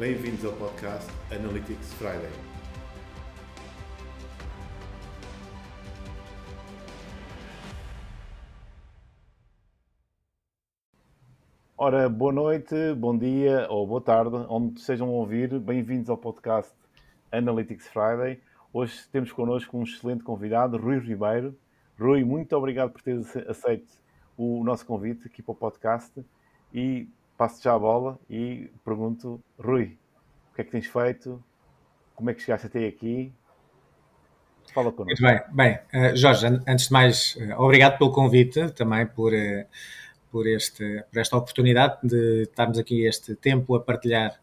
Bem-vindos ao podcast Analytics Friday. Ora, boa noite, bom dia ou boa tarde, onde estejam a ouvir. Bem-vindos ao podcast Analytics Friday. Hoje temos connosco um excelente convidado, Rui Ribeiro. Rui, muito obrigado por teres aceito o nosso convite aqui para o podcast e passo já a bola e pergunto, Rui, o que é que tens feito? Como é que chegaste até aqui? Fala connosco. Muito bem. Bem, uh, Jorge, antes de mais, uh, obrigado pelo convite, também por, uh, por, este, por esta oportunidade de estarmos aqui este tempo a partilhar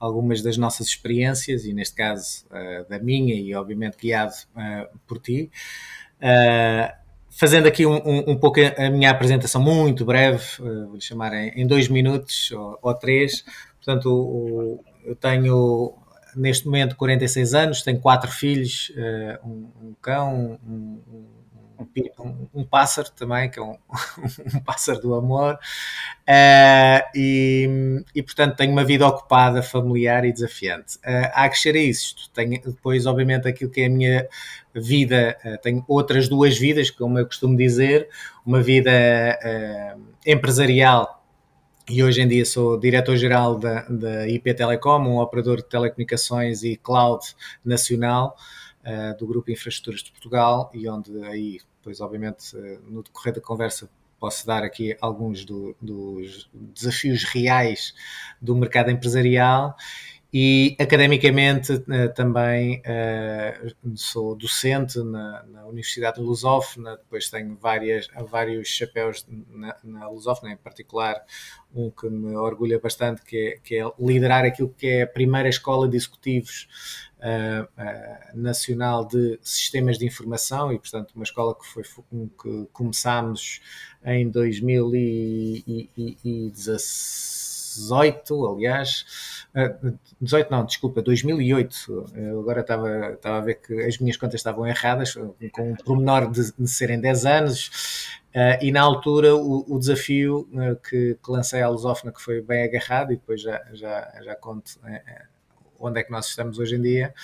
algumas das nossas experiências e, neste caso, da minha e, obviamente, guiado por ti. Fazendo aqui um, um, um, pouco a minha apresentação muito breve, uh, vou-lhe chamar em, em, dois minutos ou, ou três. Portanto, o, eu tenho neste momento 46 anos, tenho quatro filhos, uh, um, um, cão, um, um, um, pássaro também, que é um, um pássaro do amor, uh, e, e, portanto tenho uma vida ocupada, familiar e desafiante. Uh, a crescer a isso, tenho depois obviamente aquilo que é a minha vida, uh, tenho outras duas vidas, como eu costumo dizer, uma vida empresarial e hoje em dia sou diretor-geral da, da IP Telecom, um operador de telecomunicações e cloud nacional uh, do Grupo Infraestruturas de Portugal e onde aí Pois, obviamente, eh, no decorrer da conversa posso dar aqui alguns do, dos desafios reais do mercado empresarial e academicamente eh, também uh, sou docente na, na, Universidade Lusófona, depois tenho várias, vários chapéus na, na Lusófona, em particular um que me orgulha bastante, que é, que é liderar aquilo que é a primeira escola de executivos nacional de sistemas de informação e, portanto, uma escola que foi que começámos em 2018, aliás, uh, 18 não, desculpa, 2008. Eu agora estava, estava a ver que as minhas contas estavam erradas, com um pormenor de, de serem 10 anos. E na altura o, o desafio que, que, lancei à lusófona que foi bem agarrado e depois já, já, já conto onde é que nós estamos hoje em dia,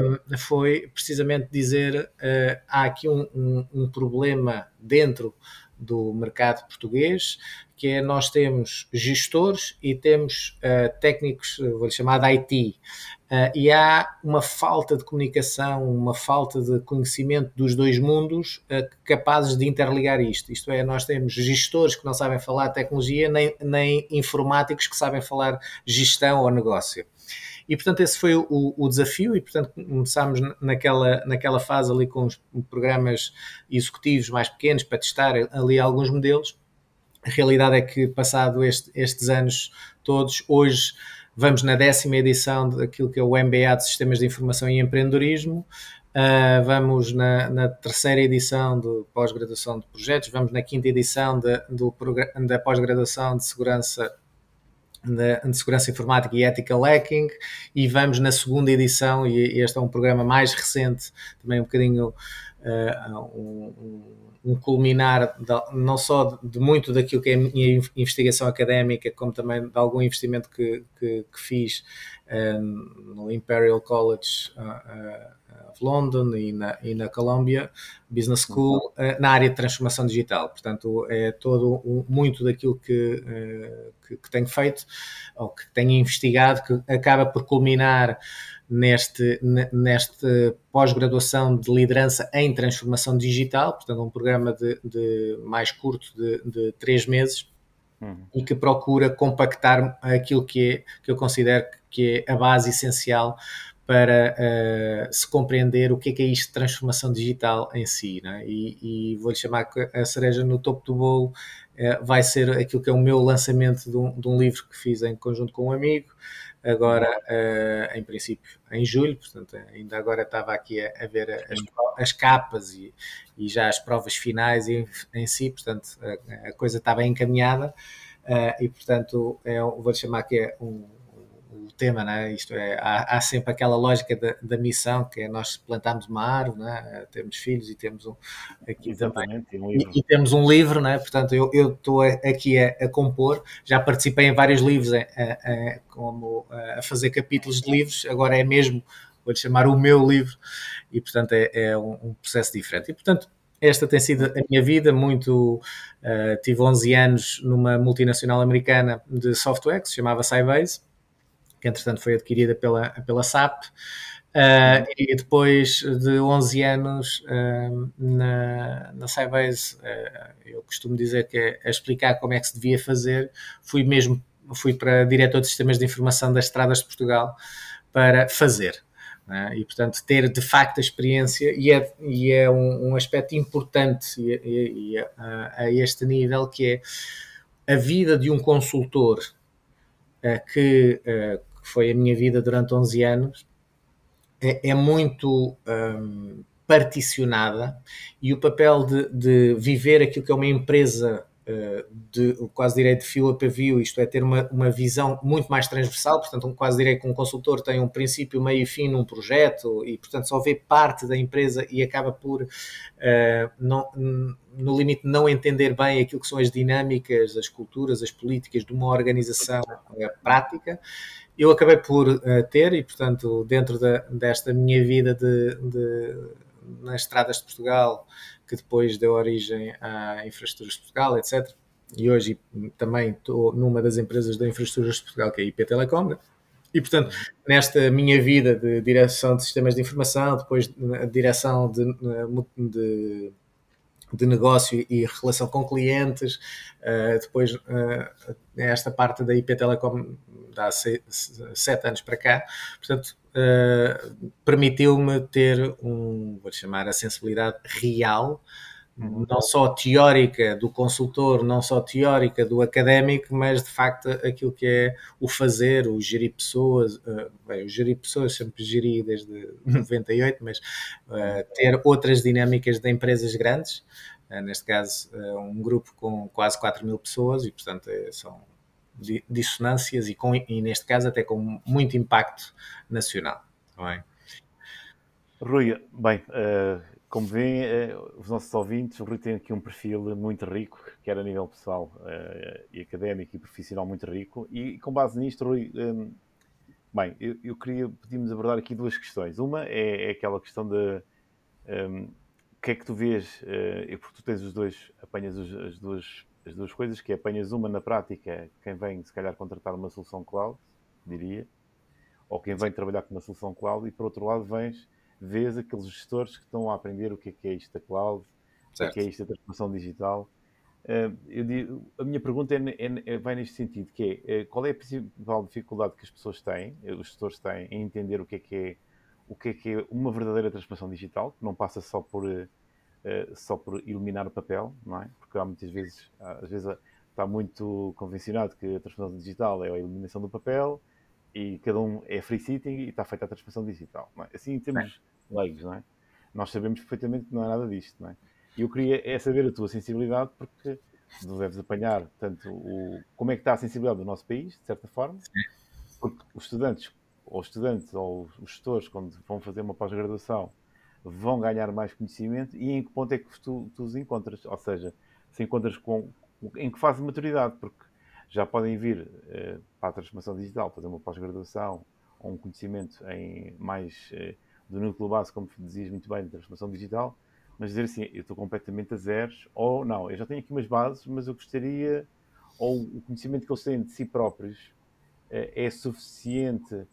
um, foi precisamente dizer uh, há aqui um, um, um, problema dentro do mercado português, que é nós temos gestores e temos uh, técnicos, vou-lhe chamar de IT, uh, e há uma falta de comunicação, uma falta de conhecimento dos dois mundos uh, capazes de interligar isto. Isto é, nós temos gestores que não sabem falar tecnologia, nem, nem informáticos que sabem falar gestão ou negócio. E, portanto, esse foi o, o desafio e, portanto, começámos naquela, naquela fase ali com os programas executivos mais pequenos para testar ali alguns modelos. A realidade é que, passado este, estes anos todos, hoje vamos na décima edição daquilo que é o MBA de Sistemas de Informação e Empreendedorismo, Uh, vamos na, na, terceira edição de pós-graduação de projetos, vamos na quinta edição de, do, da pós-graduação de segurança de, segurança informática e ethical hacking e vamos na segunda edição e este é um programa mais recente também um bocadinho uh, um, um, culminar de, não só de, muito daquilo que é a minha investigação académica como também de algum investimento que, que, que fiz no Imperial College uh, of London e na, e na Columbia Business School uh, na área de transformação digital. Portanto, é todo um, muito daquilo que, uh, que, que, tenho feito ou que tenho investigado que acaba por culminar neste, neste pós-graduação de liderança em transformação digital, portanto, um programa de, de mais curto de, de três meses. Uhum. E que procura compactar aquilo que, é, que eu considero que é a base essencial para uh, se compreender o que é, que é isto de transformação digital em si. Né? E, e vou-lhe chamar a cereja no topo do bolo uh, vai ser aquilo que é o meu lançamento de um, de um, livro que fiz em conjunto com um amigo, agora uh, em princípio em julho, portanto ainda agora estava aqui a, a ver as, as, capas e, e, já as provas finais em, em si, portanto a, a, coisa está bem encaminhada e portanto é, vou-lhe chamar que é um o tema, né? isto é, há, há sempre aquela lógica da, da, missão, que é nós plantamos uma árvore, né? temos filhos e temos um aqui Exatamente, também, um e, e, temos um livro, né? portanto eu estou aqui a, a, compor, já participei em vários livros a, a, como a fazer capítulos de livros, agora é mesmo, vou-lhe chamar o meu livro, e portanto é, é um, um processo diferente. E portanto esta tem sido a minha vida, muito. Uh, tive 11 anos numa multinacional americana de software que se chamava Sybase, que entretanto foi adquirida pela, pela SAP. Uh, e depois de 11 anos uh, na, na Sybase, eu costumo dizer que é, é explicar como é que se devia fazer. Fui mesmo fui para diretor de sistemas de informação das estradas de Portugal para fazer. Né? E, portanto, ter de facto a experiência, e é, e é um, um aspecto importante e, e, e a, a, este nível, que é a vida de um consultor, uh, que, uh, que, foi a minha vida durante 11 anos, é, é muito um, particionada e o papel de, de viver aquilo que é uma empresa de quase direito de fio a pavio, isto é, ter uma, uma visão muito mais transversal, portanto, um quase direito que um consultor tem um princípio, meio e fim num projeto e, portanto, só vê parte da empresa e acaba por, uh, não, no limite, não entender bem aquilo que são as dinâmicas, as culturas, as políticas de uma organização uh, prática. Eu acabei por uh, ter, e, portanto, dentro da, desta minha vida de, de nas estradas de Portugal, que depois deu origem à Infraestruturas de Portugal, etc. E hoje também estou numa das empresas da Infraestruturas de Portugal, que é a IP Telecom. E, portanto, nesta minha vida de direção de sistemas de informação, depois de direção de, de, de negócio e relação com clientes, uh, depois uh, esta parte da IP Telecom há sete anos para cá, portanto, uh, permitiu-me ter um, vou chamar a sensibilidade real. Não só teórica do consultor, não só teórica do académico, mas de facto aquilo que é o fazer, o gerir pessoas, uh, bem, o gerir pessoas sempre geri desde 98, mas uh, ter outras dinâmicas de empresas grandes, neste caso um grupo com quase 4 mil pessoas e portanto são dissonâncias e, com, e neste caso até com muito impacto nacional. Bem? É? Rui, bem, uh, como veem, uh, os nossos ouvintes, o Rui tem aqui um perfil muito rico, quer a nível pessoal uh, e académico e profissional muito rico, e com base nisto, Rui, um, bem, eu, queria pedir-nos abordar aqui duas questões. Uma é, é aquela questão de um, o que é que tu vês, porque tu tens os dois, apanhas as duas as duas coisas, que é apanhas uma na prática, quem vem se calhar contratar uma solução cloud, diria, ou quem vem trabalhar com uma solução cloud, e por outro lado vens, vês aqueles gestores que estão a aprender o que é que é isto da cloud, certo. o que é, é isto da transformação digital. Uh, eu digo, a minha pergunta é, é, é, vai neste sentido, que é, uh, qual é a principal dificuldade que as pessoas têm, eh, os gestores têm, em entender o que é que é, o que é, que é uma verdadeira transformação digital, que não passa só por uh, só por eliminar o papel, não é? Porque há muitas vezes, às vezes está muito convencionado que a transformação digital é a eliminação do papel e cada um é free sitting e está feita a transformação digital. É? Assim, em termos é. Leigos, não é? Nós sabemos perfeitamente que não é nada disto, não é? E eu queria é saber a tua sensibilidade, porque tu deves apanhar tanto o, como é que está a sensibilidade do nosso país, de certa forma, porque os estudantes, ou os estudantes, ou os gestores, quando vão fazer uma pós-graduação, vão ganhar mais conhecimento e em que ponto é que tu, tu os encontras? Ou seja, se encontras com em que fase de maturidade, porque já podem vir eh, para a transformação digital, fazer uma pós-graduação ou um conhecimento em mais eh, do núcleo base, como dizias muito bem, de transformação digital, mas dizer assim, eu estou completamente a zeros, ou não, eu já tenho aqui umas bases, mas eu gostaria, ou o conhecimento que eles têm de si próprios eh, é suficiente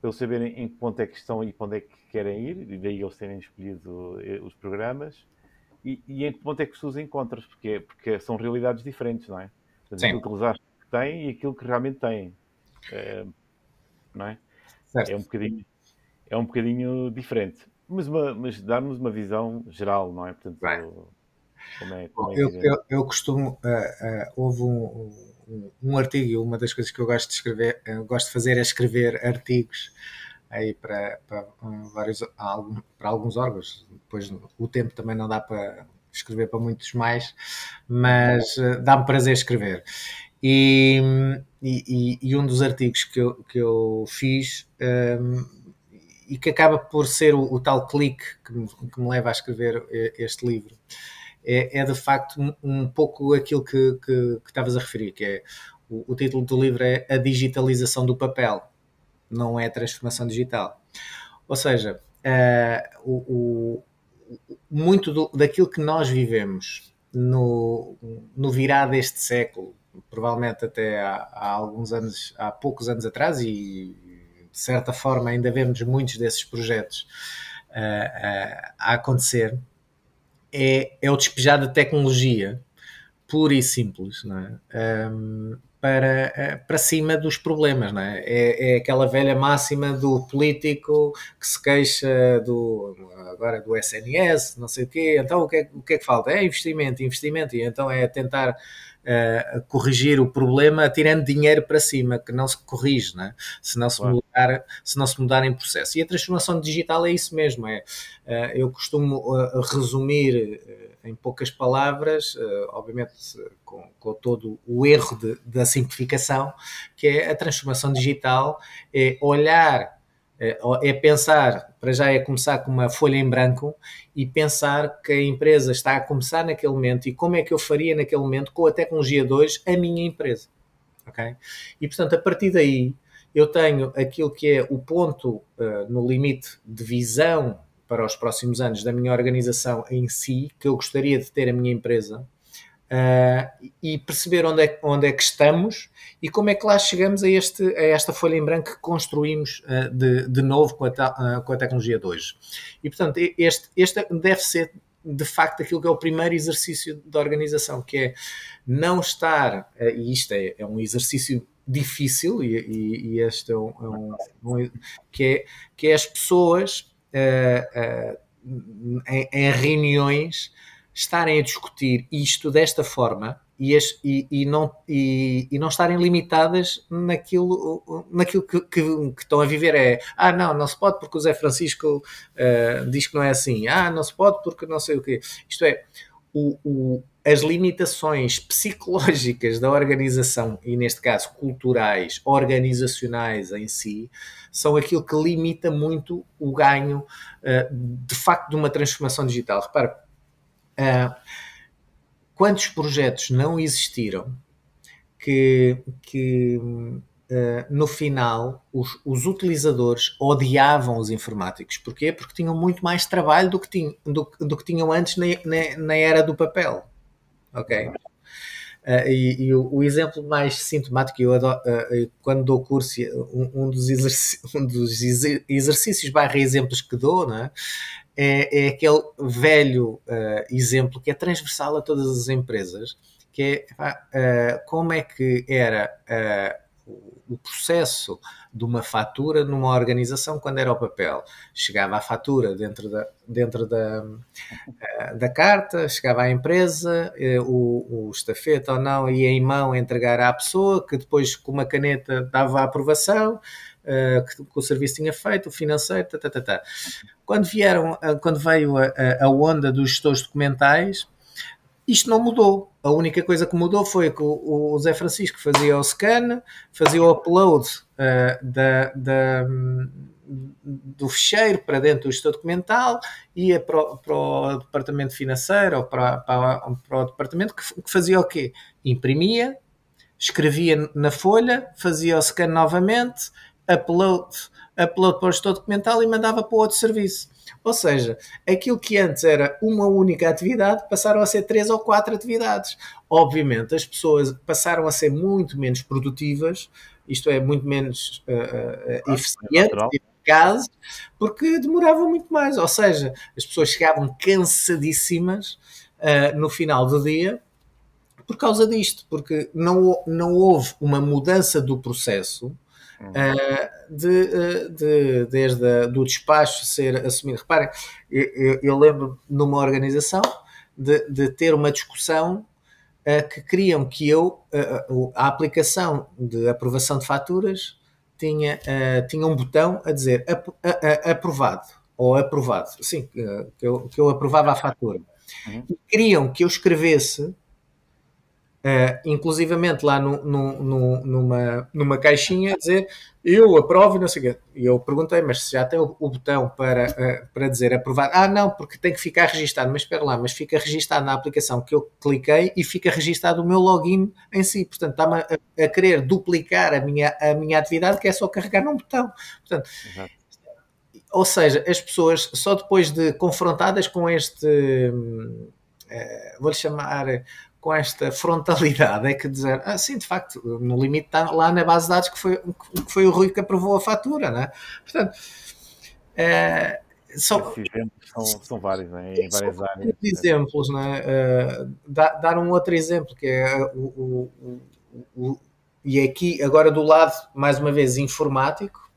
para eles saberem em que ponto é que estão e para onde é que querem ir, e daí eles terem escolhido eh, os programas, e, e em que ponto é que tu os encontras, porque, porque são realidades diferentes, não é? Portanto, aquilo que eles acham que têm e aquilo que realmente têm. É, não é? Certo. É um bocadinho, é um bocadinho diferente. Mas, mas dar-nos uma visão geral, não é? Portanto, como é, como é eu, eu, eu, costumo. Uh, uh, houve um, um, um artigo, uma das coisas que eu gosto de escrever, gosto de fazer é escrever artigos aí para, para, vários, para alguns órgãos. Depois o tempo também não dá para escrever para muitos mais, mas uh, dá-me prazer escrever. E, e, e, um dos artigos que eu, que eu fiz um, e que acaba por ser o, o tal clique que me, que me, leva a escrever este livro é, é de facto um, pouco aquilo que, que, que estavas a referir, que é o, o, título do livro é A Digitalização do Papel, não é a transformação digital. Ou seja, uh, o, muito do, daquilo que nós vivemos no, no virar deste século, provavelmente até há, há, alguns anos, há poucos anos atrás, e de certa forma ainda vemos muitos desses projetos uh, uh, a acontecer, é, é o despejar de tecnologia pura e simples, é? Um, para, eh, para cima dos problemas, é? é? é? aquela velha máxima do político que se queixa do, agora do SNS, não sei o quê, então o que, é, o que é que falta? É investimento, investimento, e então é tentar uh, corrigir o problema tirando dinheiro para cima, que não se corrige, não é? se, não se, claro. mudar, se não se mudar em processo. E a transformação digital é isso mesmo, é, uh, eu costumo uh, resumir em poucas palavras, obviamente com, com todo o erro de, da simplificação, que é a transformação digital, é olhar é, é pensar, para já é começar com uma folha em branco e pensar que a empresa está a começar naquele momento e como é que eu faria naquele momento com a tecnologia 2 a minha empresa. ok? E portanto, a partir daí, eu tenho aquilo que é o ponto uh, no limite de visão para os próximos anos da minha organização em si, que eu gostaria de ter a minha empresa, uh, e perceber onde é, onde é que estamos e como é que lá chegamos a, este, a esta folha em branco que construímos uh, de, de novo com a, uh, com a tecnologia de hoje. E, portanto, este, este deve ser de facto aquilo que é o primeiro exercício da organização, que é não estar, e isto é, é um exercício difícil, e, e, e este é um, é um, um, que, é, que é as pessoas uh, uh, em, em, reuniões estarem a discutir isto desta forma e, as, e, e não, e, e, não estarem limitadas naquilo, naquilo que, que, que, estão a viver. É, ah, não, não se pode porque o Zé Francisco uh, diz que não é assim. Ah, não se pode porque não sei o quê. Isto é, o, o, as limitações psicológicas da organização, e neste caso culturais, organizacionais em si, são aquilo que limita muito o ganho uh, de facto de uma transformação digital. Repara, Uh, quantos projetos não existiram que, que uh, no final os, os, utilizadores odiavam os informáticos? Porquê? Porque tinham muito mais trabalho do que, tinham, do, do que tinham antes na, na, na, era do papel. Ok? Uh, e, e o, o, exemplo mais sintomático, eu adoro, uh, quando dou curso, um, um dos, exerc um dos exercícios barra exemplos que dou, né, é, é aquele velho uh, exemplo que é transversal a todas as empresas, que é uh, como é que era uh, o processo de uma fatura numa organização quando era o papel. Chegava a fatura dentro da, dentro da, da carta, chegava à empresa, o, o estafeta ou não ia em mão entregar à pessoa, que depois com uma caneta dava a aprovação, uh, que, que, o serviço tinha feito, o financeiro, tá, tá, tá, tá. Quando, vieram, uh, quando veio a, a, onda dos gestores documentais, isto não mudou. A única coisa que mudou foi que o, o Zé Francisco fazia o scan, fazia o upload uh, da, da, do fecheiro para dentro do gestor documental, ia para o, para o departamento financeiro ou para, para, para o departamento que, que, fazia o quê? Imprimia, escrevia na folha, fazia o scan novamente, upload, upload para o gestor documental e mandava para outro serviço. Ou seja, aquilo que antes era uma única atividade passaram a ser três ou quatro atividades. Obviamente, as pessoas passaram a ser muito menos produtivas, isto é, muito menos uh, uh, eficientes, porque demoravam muito mais. Ou seja, as pessoas chegavam cansadíssimas uh, no final do dia por causa disto, porque não, não houve uma mudança do processo de, uh, de, desde a, do despacho ser assumido. Reparem, eu, eu lembro numa organização de, de, ter uma discussão uh, que queriam que eu, a aplicação de aprovação de faturas tinha, tinha um botão a dizer aprovado ou aprovado, sim, que eu, que eu aprovava a fatura. Uhum. E queriam que eu escrevesse Uh, inclusivamente lá no, no, no, numa, numa caixinha dizer eu aprovo e não sei o quê. E eu perguntei, mas se já tem o, o botão para, uh, para dizer aprovar, ah não, porque tem que ficar registado, mas espera lá, mas fica registado na aplicação que eu cliquei e fica registado o meu login em si, portanto está-me a, a, querer duplicar a minha, a minha atividade que é só carregar num botão. Portanto, Exato. ou seja, as pessoas só depois de confrontadas com este, uh, vou-lhe chamar com esta frontalidade é que dizer, ah, sim, de facto, no limite está lá na base de dados que foi, que foi o Rui que aprovou a fatura, né? Portanto, é, são, são, são vários, né? em várias áreas. exemplos, né? Uh, dar um outro exemplo, que é o, o, o, o, e aqui, agora do lado, mais uma vez, informático,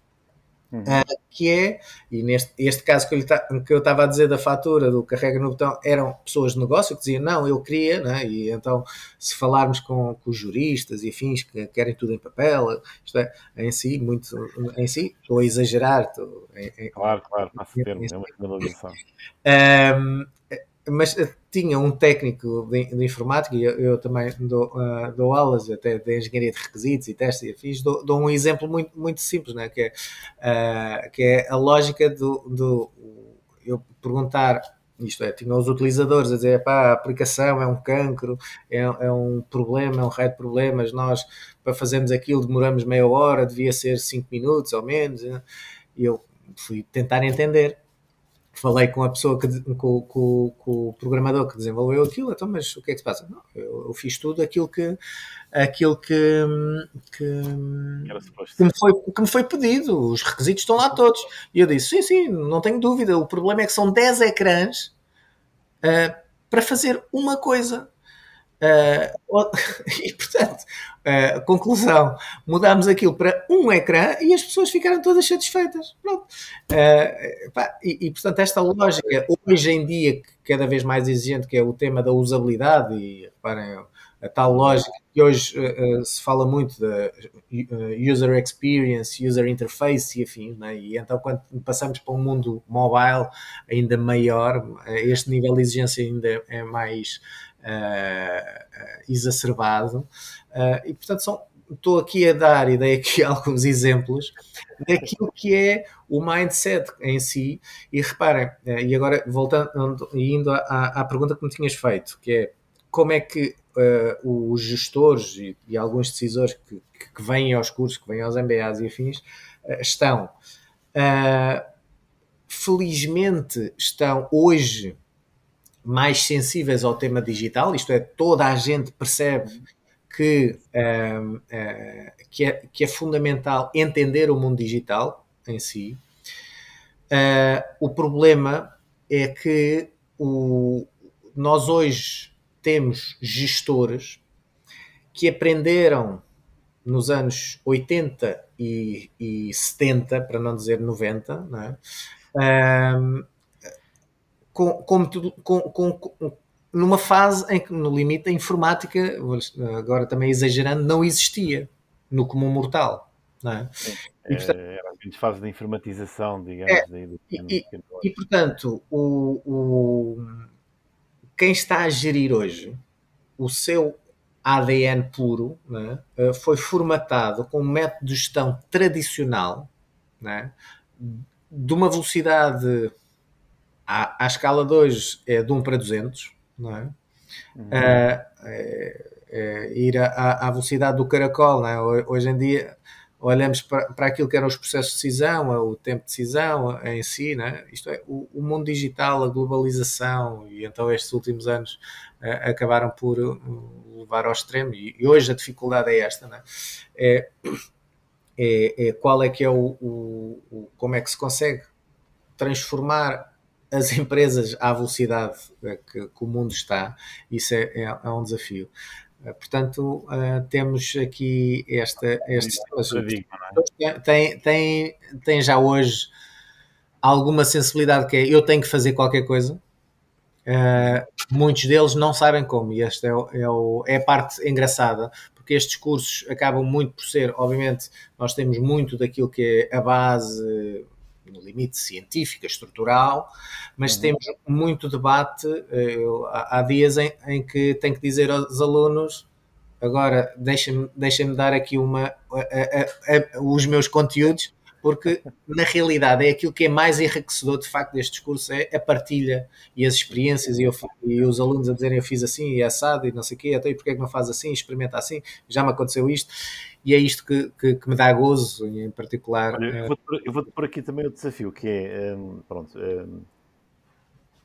Uhum. Uh, que é, e neste este caso que, tá, que eu estava a dizer da fatura, do carrega no botão, eram pessoas de negócio que diziam, não, eu queria, né? e então se falarmos com, com os juristas e afins que querem tudo em papel, isto é, em si, muito, em si, estou a exagerar. Estou, em, claro, claro, passa termo, é uma generalização. Um, mas eh, tinha um técnico de, de informática, e eu, eu, também dou, uh, dou aulas até de engenharia de requisitos e testes e afins, dou, dou um exemplo muito, muito simples, né? que, é, uh, que é a lógica do, do eu perguntar isto é, tinha os utilizadores a dizer, pá, a aplicação é um cancro, é, é, um problema, é um raio de problemas, nós para fazermos aquilo demoramos meia hora, devia ser cinco minutos ou menos, né? e eu fui tentar entender falei com a pessoa, que, com, com, com, o programador que desenvolveu aquilo, então, mas o que é que se passa? Não, eu, eu, fiz tudo aquilo que aquilo que, que, que, me foi, que me foi pedido, os requisitos estão lá todos. E eu disse, sim, sim, não tenho dúvida, o problema é que são 10 ecrãs uh, para fazer uma coisa. Uh, e portanto, uh, conclusão, mudámos aquilo para um ecrã e as pessoas ficaram todas satisfeitas. Pronto. Uh, pá, e, e, portanto, esta lógica, hoje em dia, cada vez mais exigente, que é o tema da usabilidade, e reparem, a tal lógica que hoje uh, se fala muito da user experience, user interface e afins, né? e então quando passamos para um mundo mobile ainda maior, este nível de exigência ainda é mais exacerbado. Uh, e, portanto, são, estou aqui a dar e dei aqui alguns exemplos daquilo que é o mindset em si. E reparem, e agora voltando e indo à, à, pergunta que me tinhas feito, que é como é que uh, os gestores e, e, alguns decisores que, que vêm aos cursos, que vêm aos MBAs e afins, uh, estão. Uh, felizmente estão hoje mais sensíveis ao tema digital, isto é, toda a gente percebe que, uh, uh, que, é, que é fundamental entender o mundo digital em si. Uh, o problema é que o, nós hoje temos gestores que aprenderam nos anos 80 e, e 70, para não dizer 90, não é? Com, com, com, com, numa fase em que, no limite, a informática, agora também exagerando, não existia no comum mortal. Não é? e, portanto, é, era a fase de informatização, digamos. É, e, e, e, portanto, o, o, quem está a gerir hoje o seu ADN puro é? foi formatado com um método de gestão tradicional é? de uma velocidade à, à escala de hoje é de 1 para 200, não é? Uhum. É, é, é, ir à, à, velocidade do caracol, não é? Hoje em dia olhamos para, para aquilo que eram os processos de decisão, o tempo de decisão em si, é? isto é, o, o, mundo digital, a globalização, e então estes últimos anos uh, acabaram por uh, levar ao extremo, e, e, hoje a dificuldade é esta, é? é? É, qual é que é o, o, o, como é que se consegue transformar as empresas à velocidade que, que o mundo está, isso é, é, é um desafio. Eh, portanto, uh, temos aqui esta, estes é? tem, tem, tem já hoje alguma sensibilidade que é eu tenho que fazer qualquer coisa. Uh, muitos deles não sabem como, e esta é, é, o, é a parte engraçada, porque estes cursos acabam muito por ser, obviamente, nós temos muito daquilo que é a base no limite científica, estrutural, mas uhum. temos muito debate. Eu, há, dias em, em, que tenho que dizer aos alunos: agora deixa-me deixa dar aqui uma, a, a, a, os meus conteúdos, porque na realidade é aquilo que é mais enriquecedor de facto deste discurso é a partilha e as experiências e, eu, e os alunos a dizerem eu fiz assim e é assado e não sei o quê, até e porque é que não faz assim, experimenta assim, já me aconteceu isto e é isto que, que, que me dá gozo em particular. Olha, eu, vou, vou por aqui também o desafio que é, um, pronto, um,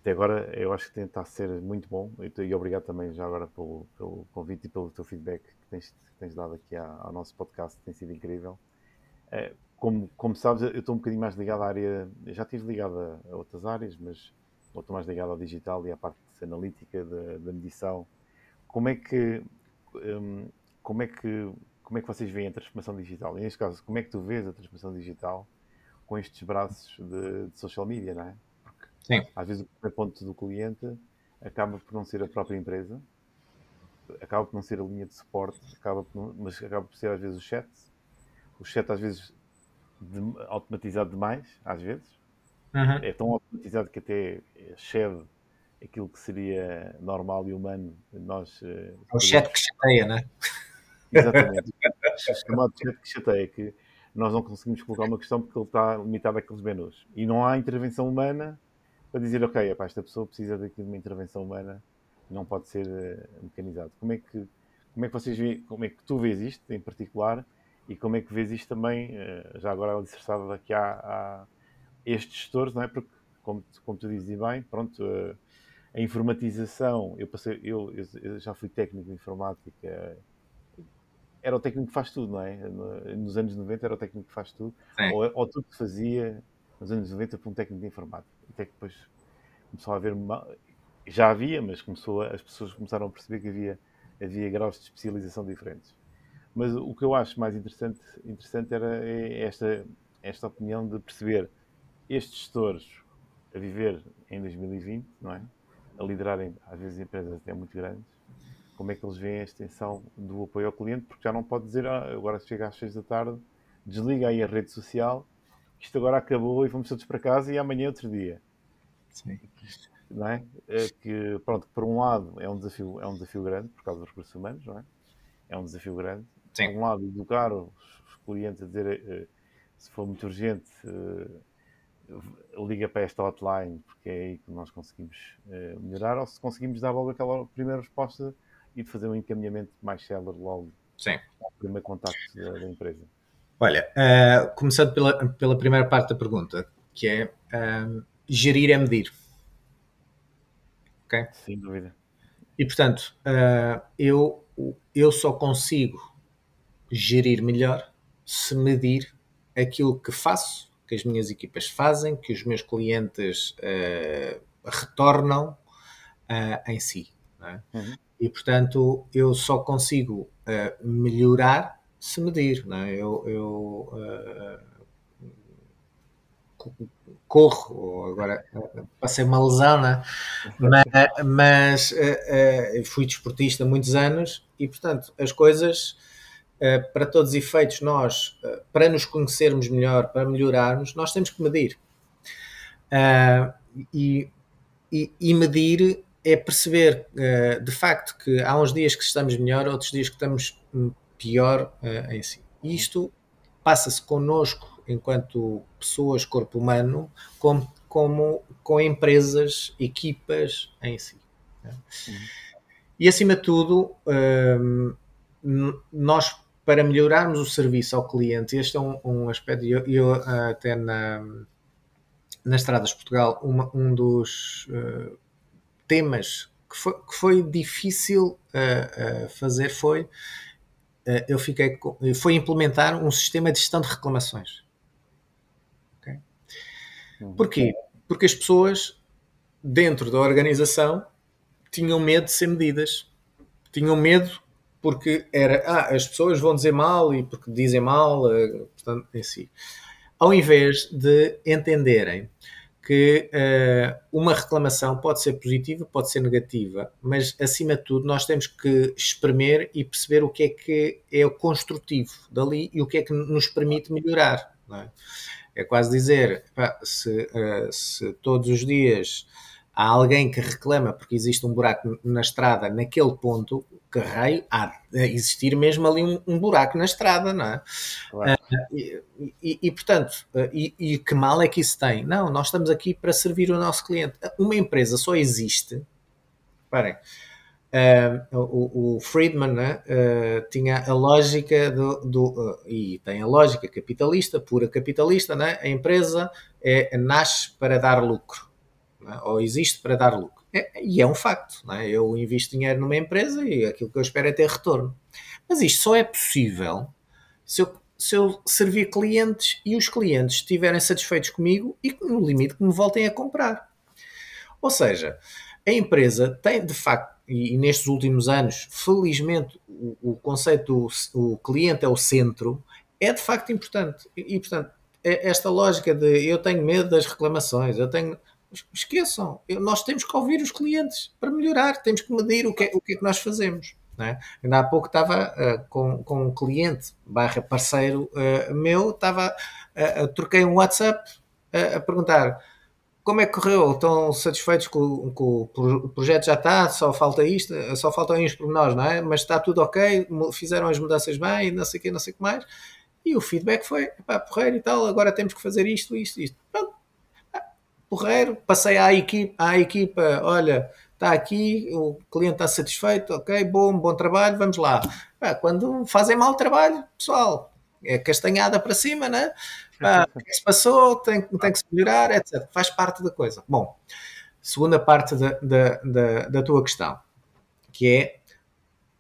até agora eu acho que está a ser muito bom e, obrigado também já agora pelo, pelo convite e pelo teu feedback que tens, que tens dado aqui ao nosso podcast, tem sido incrível. É, como, como sabes, eu estou um bocadinho mais ligado à área, já estive ligado a, a outras áreas, mas estou mais ligado ao digital e à parte analítica da, da medição. Como é que um, como é que como é que vocês veem a transformação digital? E neste caso, como é que tu vês a transformação digital com estes braços de, de social media, não é? Porque Sim. às vezes o primeiro ponto do cliente acaba por não ser a própria empresa, acaba por não ser a linha de suporte, acaba não, mas acaba por ser às vezes o chat. O chat às vezes de, automatizado demais, às vezes. Uhum. É tão automatizado que até excede aquilo que seria normal e humano. Nós, é o chat que chateia, não é? Exatamente. o chamado chat que chateia, que nós não conseguimos colocar uma questão porque ele está limitado àqueles menus. E não há intervenção humana para dizer, ok, epá, esta pessoa precisa daqui de uma intervenção humana, não pode ser uh, mecanizado. Como é que como é que vocês como é que tu vês isto em particular e como é que vês isto também, eh, já agora alicerçado daqui a, a estes gestores, não é? Porque, como, como tu dizes bem, pronto, eh, a informatização, eu, passei, eu, eu, já fui técnico de informática, era o técnico que faz tudo, não é? Nos anos 90 era o técnico que faz tudo, ou, ou, tudo que fazia nos anos 90 por um técnico de informática. Até que depois começou a haver, já havia, mas começou as pessoas começaram a perceber que havia, havia graus de especialização diferentes. Mas o que eu acho mais interessante, interessante era é esta, esta opinião de perceber estes gestores a viver em 2020, não é? A liderarem, às vezes, empresas até muito grandes, como é que eles veem a extensão do apoio ao cliente, porque já não pode dizer, ah, agora chega às 6 da tarde, desliga aí a rede social, isto agora acabou e vamos todos para casa e amanhã é outro dia. Sim. Não é? é? que, pronto, por um lado é um desafio, é um desafio grande, por causa dos recursos humanos, não é? É um desafio grande, Sim. Por um lado, educar os clientes a dizer uh, se for muito urgente, uh, liga para esta hotline, porque é aí que nós conseguimos uh, melhorar, ou se conseguimos dar logo aquela primeira resposta e de fazer um encaminhamento mais célere logo Sim. ao primeiro contacto da, da empresa. Olha, começando pela, pela primeira parte da pergunta, que é gerir é medir. Ok? Sem dúvida. E portanto, eu, eu só consigo gerir melhor se medir aquilo que faço, que as minhas equipas fazem, que os meus clientes uh, retornam uh, em si. É? Uhum. E portanto eu só consigo uh, melhorar se medir. É? Eu, eu corro, agora passei uma lesão, é? mas, mas fui desportista há muitos anos e portanto as coisas para todos os efeitos, nós, uh, para nos conhecermos melhor, para melhorarmos, nós temos que medir. Uh, e, e, e, medir é perceber, de facto, que há uns dias que estamos melhor, outros dias que estamos pior em si. Isto passa-se connosco, enquanto pessoas, corpo humano, como, como com empresas, equipas em si. Uhum. E acima de tudo, nós para melhorarmos o serviço ao cliente, este é um, um aspecto, eu, eu até na, nas Estradas de Portugal, uma, um dos uh, temas que foi, que foi difícil uh, uh, fazer foi eu fiquei foi implementar um sistema de gestão de reclamações. Okay? Uhum. Porquê? Porque as pessoas dentro da organização tinham medo de ser medidas, tinham medo porque era, ah, as pessoas vão dizer mal e porque dizem mal, uh, portanto, em si. Ao invés de entenderem que uh, uma reclamação pode ser positiva, pode ser negativa, mas acima de tudo nós temos que espremer e perceber o que é que é o construtivo dali e o que é que nos permite melhorar. É? é? quase dizer, pá, se, uh, se todos os dias há alguém que reclama porque existe um buraco na estrada naquele ponto, que raio há de existir mesmo ali um, um buraco na estrada, não é? Claro. Uh, e, e, e, portanto, uh, e, e, que mal é que isso tem? Não, nós estamos aqui para servir o nosso cliente. Uma empresa só existe. Parem. Uh, o, o, Friedman né, tinha a lógica do, do e tem a lógica capitalista, pura capitalista, né? a empresa é, nasce para dar lucro é? ou existe para dar lucro. É, e é um facto. É? Eu invisto dinheiro numa empresa e aquilo que eu espero é ter retorno. Mas isto só é possível se eu, se eu servir clientes e os clientes estiverem satisfeitos comigo e, no limite, que me voltem a comprar. Ou seja, a empresa tem, de facto, e, nestes últimos anos, felizmente, o, o conceito do o cliente é o centro, é de facto importante. E, e portanto, é esta lógica de eu tenho medo das reclamações, eu tenho esqueçam, nós temos que ouvir os clientes para melhorar, temos que medir o que é, o que, é que nós fazemos. É? Ainda há pouco estava uh, com, com um cliente barra parceiro uh, meu, estava, uh, troquei um WhatsApp a perguntar como é que correu, estão satisfeitos com, com, o projeto já está, só falta isto, só faltam uns pormenores, não é? Mas está tudo ok, fizeram as mudanças bem, não sei o que, não sei o que mais. E o feedback foi, pá, porreiro e tal, agora temos que fazer isto, isto, isto. Pronto, porreiro, passei à equipa, à equipa, olha, está aqui, o cliente está satisfeito, ok, bom, bom trabalho, vamos lá. quando fazem mau trabalho, pessoal, é castanhada para cima, né? o que se passou, tem, tem que se melhorar, etc. Faz parte da coisa. Bom, segunda parte da, da, da, da tua questão, que é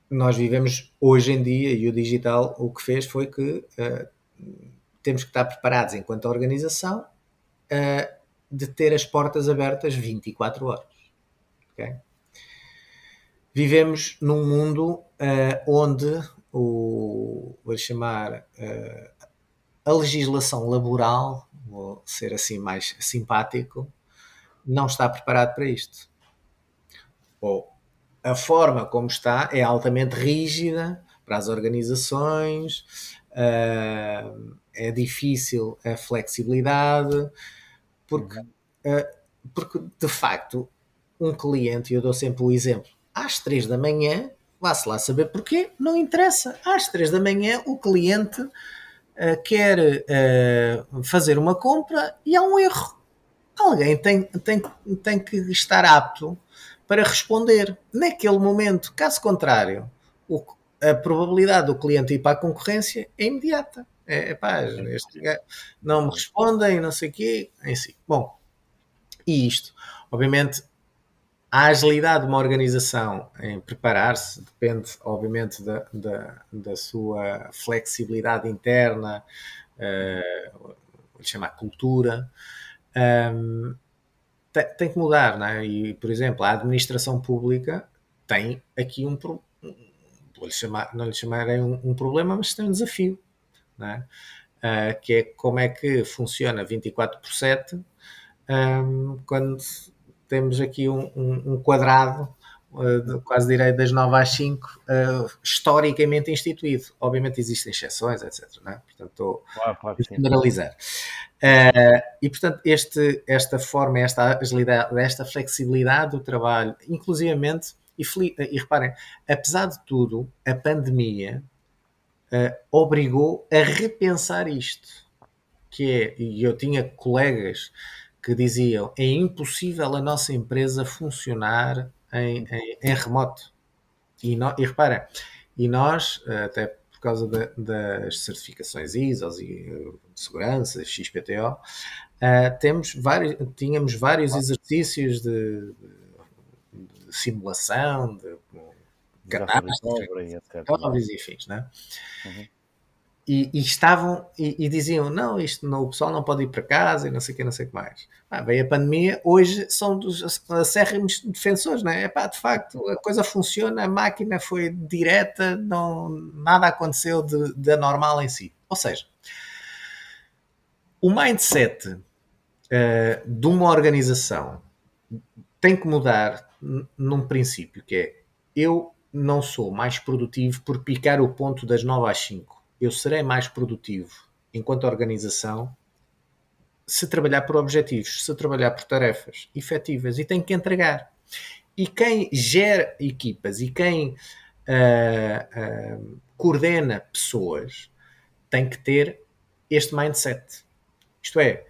nós vivemos hoje em dia e o digital o que fez foi que uh, temos que estar preparados enquanto organização uh, de ter as portas abertas 24 horas. Okay? Vivemos num mundo uh, onde o, vou chamar uh, a legislação laboral, vou ser assim mais simpático, não está preparado para isto. Ou a forma como está é altamente rígida para as organizações, uh, é difícil a flexibilidade, porque, uh, porque de facto, um cliente, e eu dou sempre o exemplo, às três da manhã, vá-se lá saber porquê, não interessa. Às três da manhã, o cliente uh, quer uh, fazer uma compra e há um erro. Alguém tem, tem, tem que estar apto para responder naquele momento. Caso contrário, o, a probabilidade do cliente ir para a concorrência é imediata. É, pá, este não me respondem, não sei o quê, em si. Bom, e isto, obviamente, a agilidade de uma organização em preparar-se depende, obviamente, da, da, da sua flexibilidade interna, uh, vou chamar cultura. Um, tem, tem, que mudar, não é? E, por exemplo, a administração pública tem aqui um, vou-lhe chamar, não lhe chamarei um, um problema, mas tem um desafio é? uh, que é como é que funciona 24 por 7 um, quando temos aqui um, um, um quadrado uh, quase direito das 9 às 5 uh, ah, historicamente instituído. Obviamente existem exceções, etc. É? Portanto, estou claro, claro, a generalizar. e portanto, este, esta forma, esta agilidade, esta flexibilidade do trabalho, inclusivamente, e, e reparem, apesar de tudo, a pandemia uh, obrigou a repensar isto. Que é, e eu tinha colegas que diziam é impossível a nossa empresa funcionar em, em, em remoto. E, no, e reparem, e nós, até por causa de, das certificações ISO e eh, de segurança, XPTO, uh, eh, temos vários, tínhamos vários exercícios de, de, de simulação, de catástrofe, e fins, né? Uhum. E, e, estavam e, e, diziam não, isto não, o pessoal não pode ir para casa e não sei o que, não sei o que mais. Ah, veio a pandemia, hoje são dos acérrimos defensores, não é? Pá, de facto, a coisa funciona, a máquina foi direta, não, nada aconteceu de, de anormal em si. Ou seja, o mindset uh, de uma organização tem que mudar num princípio, que é eu não sou mais produtivo por picar o ponto das 9 às 5. Eu serei mais produtivo enquanto organização se trabalhar por objetivos, se trabalhar por tarefas efetivas e tem que entregar. E quem gera equipas e quem uh, uh, coordena pessoas tem que ter este mindset. Isto é,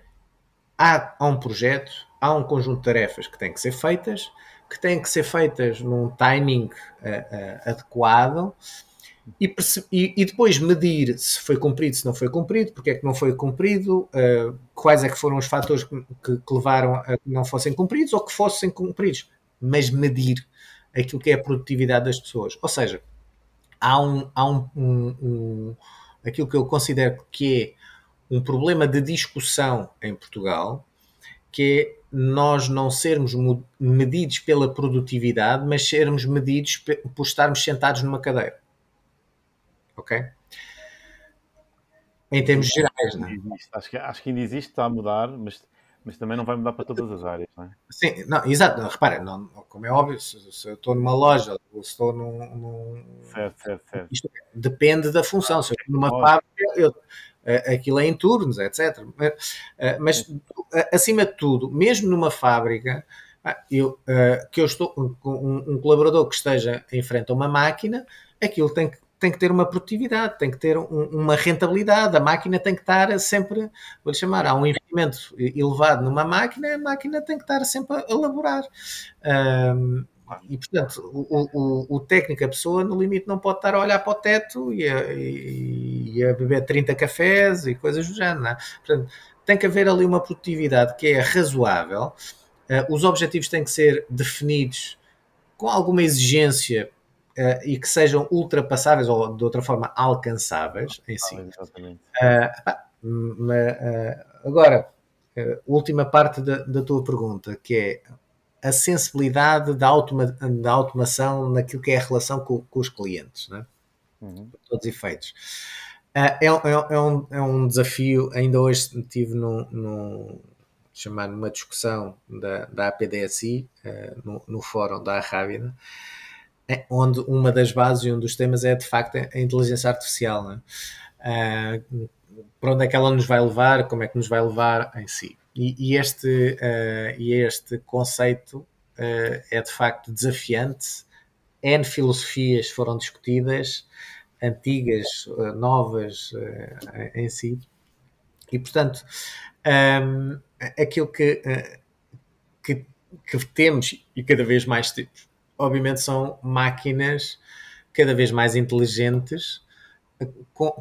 há, há um projeto, há um conjunto de tarefas que têm que ser feitas, que têm que ser feitas num timing uh, adequado e, e, depois medir se foi cumprido, se não foi cumprido, porque é que não foi cumprido, uh, quais é que foram os fatores que, que, que, levaram a que não fossem cumpridos ou que fossem cumpridos, mas medir aquilo que é a produtividade das pessoas. Ou seja, há um, há um, um, um aquilo que eu considero que é um problema de discussão em Portugal, que é nós não sermos medidos pela produtividade, mas sermos medidos por estarmos sentados numa cadeira ok? Em termos gerais, não é? Acho que, acho que ainda existe, está a mudar, mas, mas também não vai mudar para todas as áreas, não é? Sim, não, exato. Repara, não, como é óbvio, se, se, eu estou numa loja ou se estou num. num certo, certo, certo. Isto depende da função. Se eu estou numa fábrica, eu, aquilo é em turnos, etc. Mas, mas, acima de tudo, mesmo numa fábrica, eu, que eu estou um, um colaborador que esteja em frente a uma máquina, aquilo tem que tem que ter uma produtividade, tem que ter um, uma rentabilidade, a máquina tem que estar sempre, vou-lhe chamar, há um investimento elevado numa máquina, a máquina tem que estar sempre a elaborar. Um, e, portanto, o, o, o, técnico, a pessoa, no limite, não pode estar a olhar para o teto e e, e a beber 30 cafés e coisas do género. É? Portanto, tem que haver ali uma produtividade que é razoável. Uh, os objetivos têm que ser definidos com alguma exigência uh, e que sejam ultrapassáveis ou de outra forma alcançáveis em si. Uh, uh, agora, última parte da, da, tua pergunta, que é a sensibilidade da, automa da automação naquilo que é a relação com, com os clientes, né? Uhum. todos os efeitos. É, é, é, um, é um desafio, ainda hoje estive num, num chamar numa discussão da, da APDSI, no, no fórum da Arrábida, é, onde uma das bases e um dos temas é de facto a inteligência artificial. Né? Uh, para onde é que ela nos vai levar, como é que nos vai levar em si. E, e este, uh, e este conceito é de facto desafiante. N filosofias foram discutidas, antigas, novas em si. E portanto, um, aquilo que, que, que temos e cada vez mais temos obviamente são máquinas cada vez mais inteligentes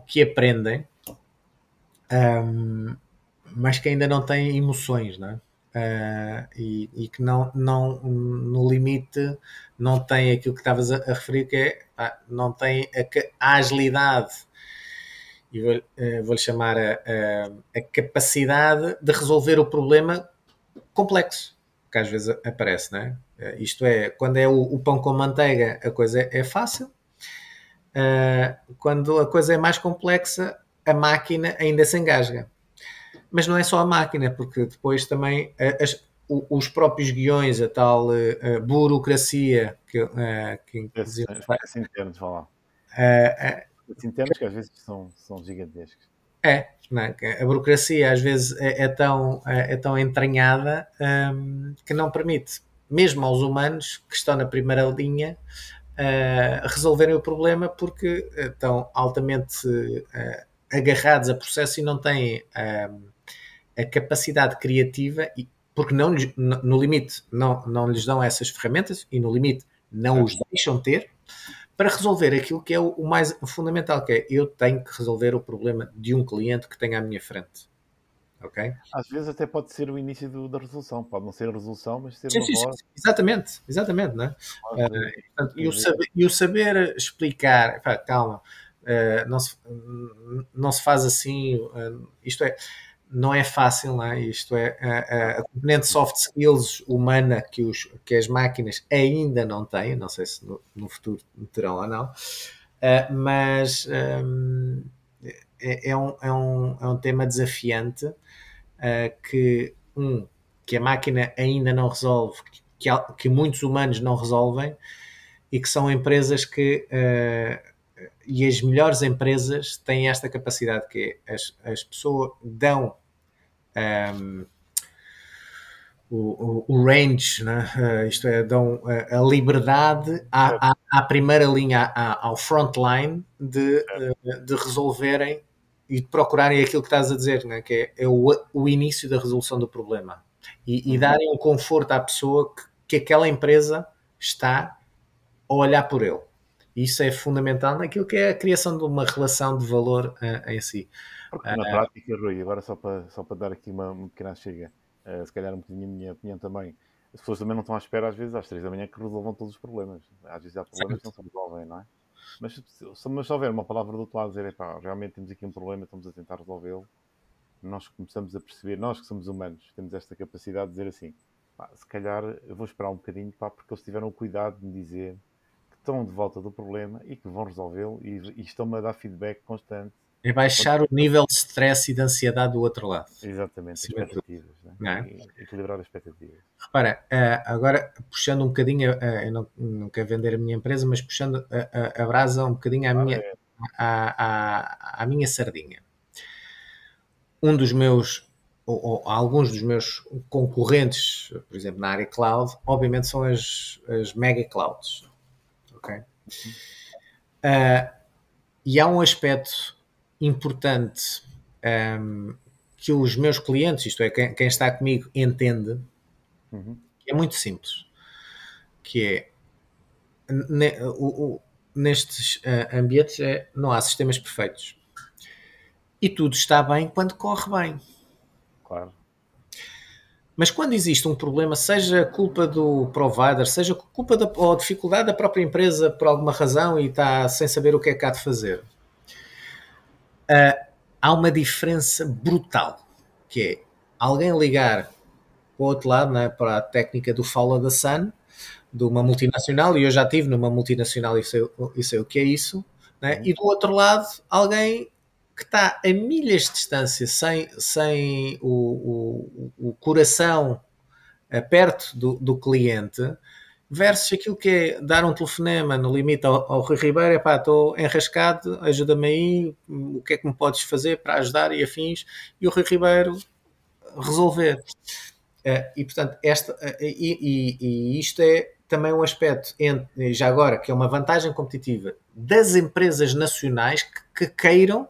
que aprendem, um, mas que ainda não têm emoções, não é? Uh, e, e, que não, não, no limite, não tem aquilo que estavas a, a, referir, que é, não tem a, a agilidade, e vou-lhe uh, vou chamar a, a, capacidade de resolver o problema complexo, que às vezes aparece, não é? Uh, isto é, quando é o, o, pão com manteiga, a coisa é, é fácil. Quando a coisa é mais complexa, a máquina ainda se engasga. Mas não é só a máquina, porque depois também uh, as, os próprios guiões, a tal burocracia que, que inclusive. Termos, falar. assim termos que às vezes são, são gigantescos. É, é? a burocracia às vezes é, é tão, é, é, tão entranhada um, que não permite mesmo aos humanos que estão na primeira linha, uh, resolverem o problema porque estão altamente uh, agarrados a processo e não têm uh, a capacidade criativa, e, porque não no, limite não, não lhes dão essas ferramentas e no limite não os deixam ter, para resolver aquilo que é o, o mais fundamental, que é eu tenho que resolver o problema de um cliente que tenho à minha frente. Ok? Às vezes até pode ser o início do, da resolução, pode não ser a resolução, mas ser sim, uma sim, voz... Exatamente, exatamente, né? Uh, e, o saber, e o saber explicar, pá, calma, uh, não, se, não se faz assim, uh, isto é, não é fácil, não é? Isto é, a, a componente soft skills humana que, os, que as máquinas ainda não têm, não sei se no, no futuro terão ou não, mas um, é, é, um, é, um, é um tema desafiante uh, que, um, que a máquina ainda não resolve, que, que muitos humanos não resolvem e que são empresas que. Uh, e as melhores empresas têm esta capacidade que é, as, as pessoas dão um, o, o, range, né? Uh, isto é, dão a, a liberdade à, à, à, primeira linha, à, ao frontline, de, uh, de resolverem e de procurarem aquilo que estás a dizer, né? que é, é o, o início da resolução do problema e, e uhum. darem um conforto à pessoa que, que aquela empresa está a olhar por ele. Isso é fundamental naquilo que é a criação de uma relação de valor uh, em si. Porque na uh, prática, Rui, agora só para, só para dar aqui uma, uma pequena chega, uh, se calhar um bocadinho a minha opinião também, as pessoas também não estão à espera às vezes às três da manhã que resolvam todos os problemas. Às vezes há problemas que não se resolvem, não é? Mas se, mas se houver uma palavra do outro lado dizer, pá, realmente temos aqui um problema, estamos a tentar resolvê-lo, nós começamos a perceber, nós que somos humanos, temos esta capacidade de dizer assim, pá, se calhar eu vou esperar um bocadinho, pá, porque eles tiveram o cuidado de me dizer estão de volta do problema e que vão resolvê-lo e, e estão-me a dar feedback constante. É baixar o nível de stress e de ansiedade do outro lado. Exatamente, Sim, expectativas. Né? É? Equilibrar as expectativas. Repara, eh, agora puxando um bocadinho, eh, eu não, não quero vender a minha empresa, mas puxando a, a, a brasa um bocadinho à, ah, minha, é. à, à, à minha sardinha. Um dos meus ou, ou, alguns dos meus concorrentes, por exemplo, na área cloud, obviamente são as, as mega clouds ok? Uh, e há um aspecto importante um, que os meus clientes, isto é, quem, quem está comigo, entende, uhum. que é muito simples, que é ne, o, o, nestes uh, ambientes é, não há sistemas perfeitos. E tudo está bem quando corre bem. Claro. Mas quando existe um problema, seja culpa do provider, seja culpa da, ou dificuldade da própria empresa por alguma razão e está sem saber o que é que há de fazer, uh, há uma diferença brutal, que é alguém ligar para o outro lado, né, para a técnica do follow the sun, de uma multinacional, e eu já estive numa multinacional e sei, e sei o que é isso, né, e do outro lado, alguém que está a milhas de distância, sem, sem o, o, o coração eh, perto do, do, cliente, versus aquilo que é dar um telefonema no limite ao, ao Rui Ribeiro, pá, estou enrascado, ajuda-me aí, o que é que me podes fazer para ajudar e afins, e o Rui Ribeiro resolver. Uh, e portanto, esta, uh, e, e, e, isto é também um aspecto, já agora, que é uma vantagem competitiva das empresas nacionais que, que queiram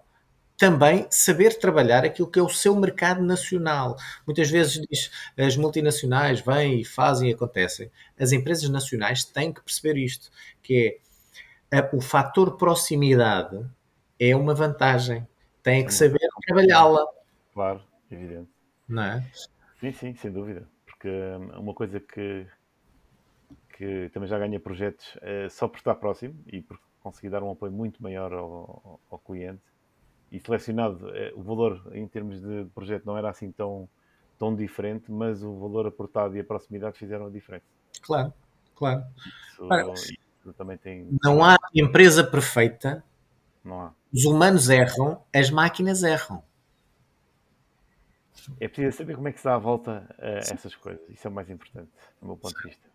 também saber trabalhar aquilo que é o seu mercado nacional. Muitas vezes diz, as multinacionais vêm e fazem e acontecem. As empresas nacionais têm que perceber isto, que é a, o fator proximidade é uma vantagem. Têm que saber trabalhá-la. Claro, evidente. Não é? Sim, sim, sem dúvida. Porque hum, uma coisa que, que também já ganha projetos é só por estar próximo e por conseguir dar um apoio muito maior ao, ao cliente e selecionado, eh, o valor em termos de projeto não era assim tão, tão diferente, mas o valor aportado e a proximidade fizeram a diferença. Claro, claro. Isso, Para, isso também tem... Não há empresa perfeita. Não há. Os humanos erram, as máquinas erram. É preciso saber como é que se dá a volta a essas coisas. Isso é o mais importante, do meu ponto de vista.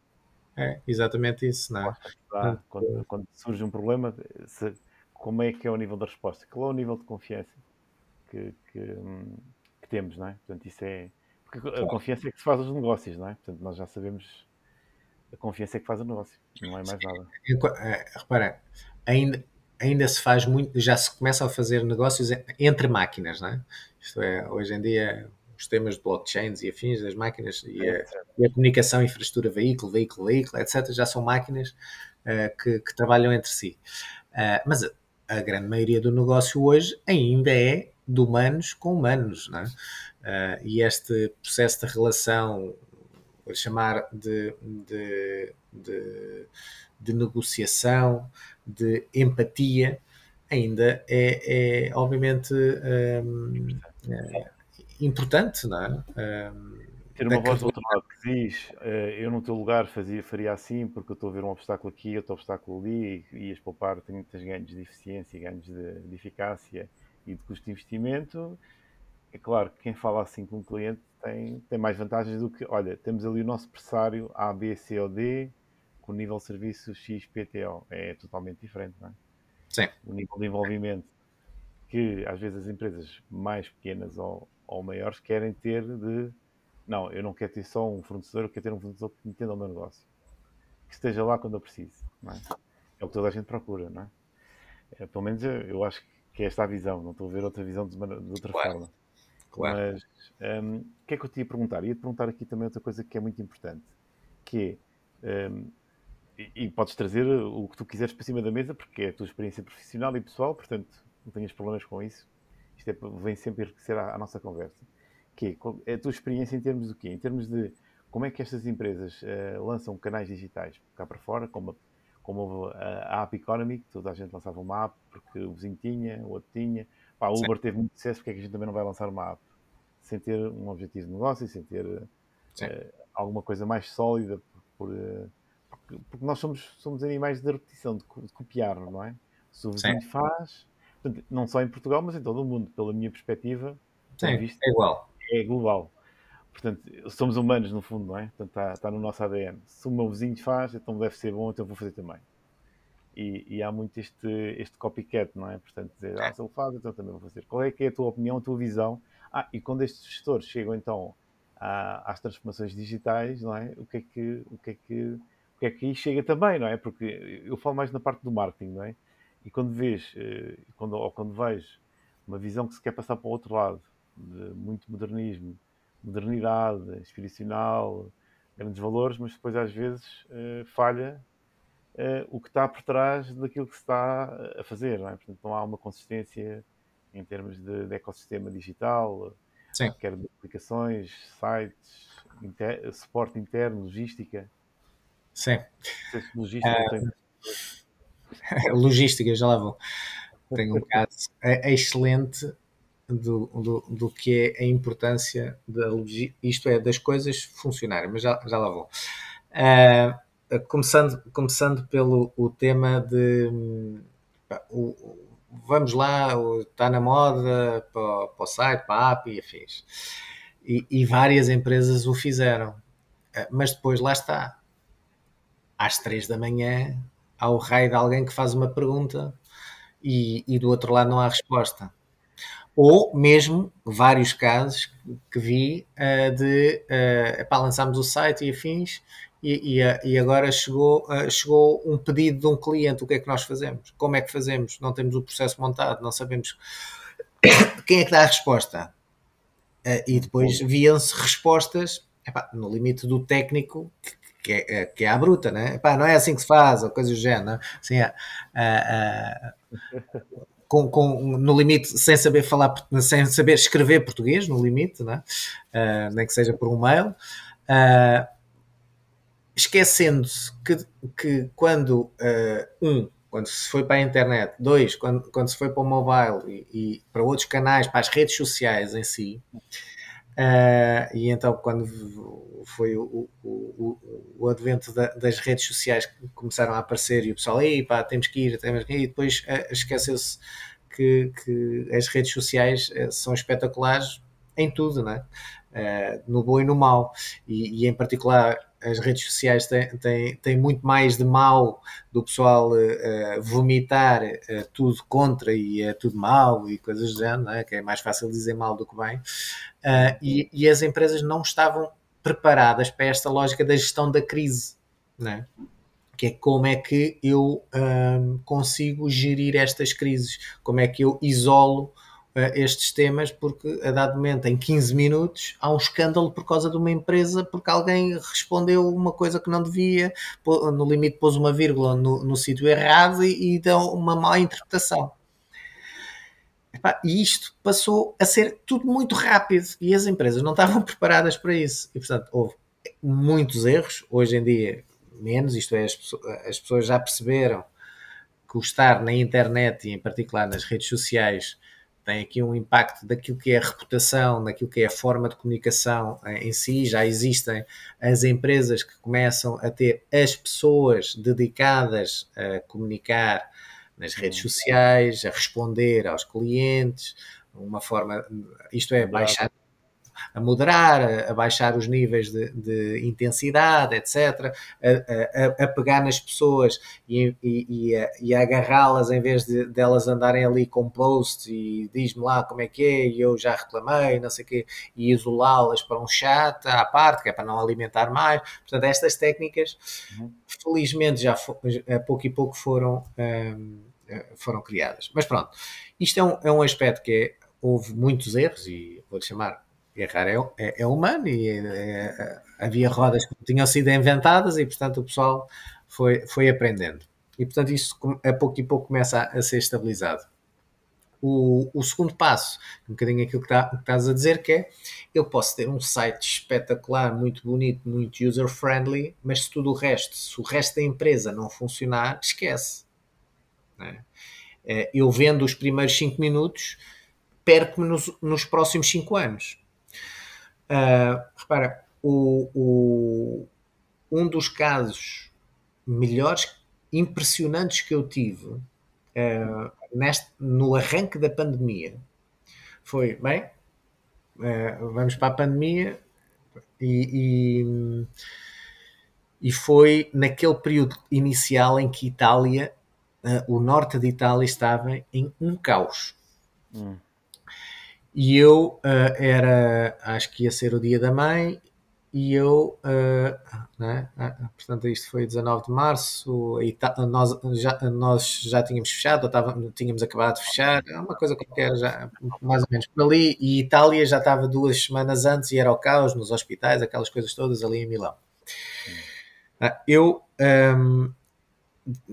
É, exatamente isso, não é? Quando, quando surge um problema, se, como é que é o nível da resposta, qual é o nível de confiança que, que, que temos, não é? Portanto, isso é. Porque a confiança é que se faz os negócios, não é? Portanto, nós já sabemos. A confiança é que faz o negócio, não é mais nada. É, repara, ainda, ainda se faz muito, já se começa a fazer negócios entre máquinas, não é? Isto é, hoje em dia, os temas de blockchains e afins das máquinas e a, e a comunicação, infraestrutura, veículo, veículo, veículo, etc., já são máquinas uh, que, que, trabalham entre si. Uh, mas a grande maioria do negócio hoje ainda é de humanos com humanos, não é? Uh, e este processo de relação, vou chamar de, de, de, de, negociação, de empatia, ainda é, é obviamente um, é, importante, não é? Um, ter uma voz do outro lado que diz uh, eu no teu lugar fazia, faria assim porque eu estou a ver um obstáculo aqui, outro obstáculo ali e ias poupar, tens ganhos de eficiência, ganhos de, de, eficácia e de custo de investimento. É claro que quem fala assim com o cliente tem, tem mais vantagens do que, olha, temos ali o nosso pressário A, B, C ou D com nível de serviço X, P, T, O. É totalmente diferente, não é? Sim. O nível de envolvimento que às vezes as empresas mais pequenas ou, ou maiores querem ter de não, eu não quero ter só um fornecedor, eu quero ter um fornecedor que entenda o meu negócio. Que esteja lá quando eu preciso. É? é? o que toda a gente procura, não é? é pelo menos eu, eu, acho que é esta a visão, não estou a ver outra visão de, de outra claro. forma. Claro. Mas um, o que é que eu te ia perguntar? Ia te perguntar aqui também outra coisa que é muito importante, que é um, e, e, podes trazer o que tu quiseres para cima da mesa, porque é a tua experiência profissional e pessoal, portanto não tenhas problemas com isso. Isto é, vem sempre enriquecer a, a nossa conversa quê? É a tua experiência em termos do quê? Em termos de como é que estas empresas uh, lançam canais digitais cá para fora, como, como a, a, App Economy, que toda a gente lançava uma app porque o vizinho tinha, o outro tinha. Pá, a Uber Sim. teve muito sucesso, porque é que a gente também não vai lançar uma app? Sem ter um objetivo de negócio, sem ter uh, alguma coisa mais sólida, por, uh, porque, nós somos, somos animais de repetição, de, de copiar, não é? Se o vizinho Sim. faz, não só em Portugal, mas em todo o mundo, pela minha perspectiva, Sim, visto, é igual é global. Portanto, somos humanos no fundo, não é? Portanto, está, está no nosso ADN. Se o meu vizinho faz, então deve ser bom, então vou fazer também. E, e, há muito este, este copycat, não é? Portanto, dizer, ah, se ele faz, então também vou fazer. Qual é que é a tua opinião, a tua visão? Ah, e quando estes gestores chegam então à, às transformações digitais, não é? O que é que, o que é que, o que é que aí chega também, não é? Porque eu falo mais na parte do marketing, não é? E quando vês, eh, quando, ou quando vejo uma visão que se quer passar para o outro lado, de muito modernismo, modernidade, inspiracional, grandes valores, mas depois às vezes uh, falha uh, o que está por trás daquilo que se está a fazer. Não é? Portanto, não há uma consistência em termos de, de ecossistema digital, Sim. quer de aplicações, sites, inter, suporte interno, logística. Sim. Logística, uh, tem... logística, já lá vou. Tenho um caso é excelente do, do, do que é a importância da isto é, das coisas funcionarem, mas já, já lá vou. Uh, começando, começando pelo o tema de o, vamos lá, está na moda para, para, o site, para a app e afins. E, e várias empresas o fizeram. Uh, mas depois lá está. Às três da manhã há o raio de alguém que faz uma pergunta e, e do outro lado não há resposta ou mesmo vários casos que vi uh, de uh, epá, lançámos o site e afins e, e, uh, e agora chegou, uh, chegou um pedido de um cliente, o que é que nós fazemos? Como é que fazemos? Não temos o processo montado, não sabemos quem é que dá a resposta. e depois viam-se respostas epá, no limite do técnico que é, que é a bruta, né? Epá, não é assim que se faz, ou coisa do género. Assim, é, com, com, no limite, sem saber falar, sem saber escrever português, no limite, né? Uh, nem que seja por um mail, uh, esquecendo-se que, que quando, uh, um, quando se foi para a internet, dois, quando, quando se foi para o mobile e, e para outros canais, para as redes sociais em si, e então quando foi o, o, o, advento da, das redes sociais que começaram a aparecer e o pessoal, aí pá, temos que ir, temos que ir, e depois uh, esqueceu-se que, que, as redes sociais uh, são espetaculares em tudo, né? Uh, no bom e no mau, e, e em particular as redes sociais têm, têm, têm muito mais de mal do pessoal uh, vomitar uh, tudo contra e é tudo mal e coisas do género, é? que é mais fácil dizer mal do que bem. Uh, e, e, as empresas não estavam preparadas para esta lógica da gestão da crise, né? que é como é que eu um, consigo gerir estas crises, como é que eu isolo uh, estes temas, porque a dado momento, em 15 minutos, há um escândalo por causa de uma empresa, porque alguém respondeu uma coisa que não devia, no limite pôs uma vírgula no, no sítio errado e, e deu uma má interpretação. E isto passou a ser tudo muito rápido e as empresas não estavam preparadas para isso. E, portanto, houve muitos erros. Hoje em dia, menos, isto é, as, as pessoas já perceberam que o estar na internet e em particular nas redes sociais tem aqui um impacto daquilo que é a reputação, daquilo que é a forma de comunicação eh, em si. Já existem as empresas que começam a ter as pessoas dedicadas a comunicar nas redes sociais, a responder aos clientes, uma forma, isto é, baixar a moderar, a, a, baixar os níveis de, de intensidade, etc., a, a, pegar nas pessoas e, e, e a, a agarrá-las em vez de delas de andarem ali com posts e diz-me lá como é que é, e eu já reclamei, não sei o quê, e isolá-las para um chat à parte, que é para não alimentar mais. Portanto, estas técnicas, uhum. felizmente, já a pouco e pouco foram. Um, foram criadas. Mas pronto, isto é um, é um aspecto que é, houve muitos erros, e vou-lhe chamar errar é, é, é humano, e é, é, havia rodas que tinham sido inventadas, e portanto o pessoal foi, foi aprendendo. E portanto isso a pouco e pouco começa a, a ser estabilizado. O, o, segundo passo, um bocadinho aquilo que, tá, que estás a dizer, que é eu posso ter um site espetacular, muito bonito, muito user-friendly, mas se tudo o resto, se o resto da empresa não funcionar, esquece. É? É, eu vendo os primeiros 5 minutos, perco-me nos, nos, próximos 5 anos. Uh, repara, o, o, um dos casos melhores, impressionantes que eu tive uh, neste, no arranque da pandemia foi, bem, uh, vamos para a pandemia e, e, e foi naquele período inicial em que Itália uh, o norte de Itália estava em um caos. Hum. E eu uh, era, acho que ia ser o dia da mãe, e eu, uh, portanto, isto foi 19 de março, nós já, nós já tínhamos fechado, estava, tínhamos acabado de fechar, é uma coisa qualquer, já, mais ou menos por ali, e Itália já estava duas semanas antes e era o caos nos hospitais, aquelas coisas todas ali em Milão. Hum. Eu um,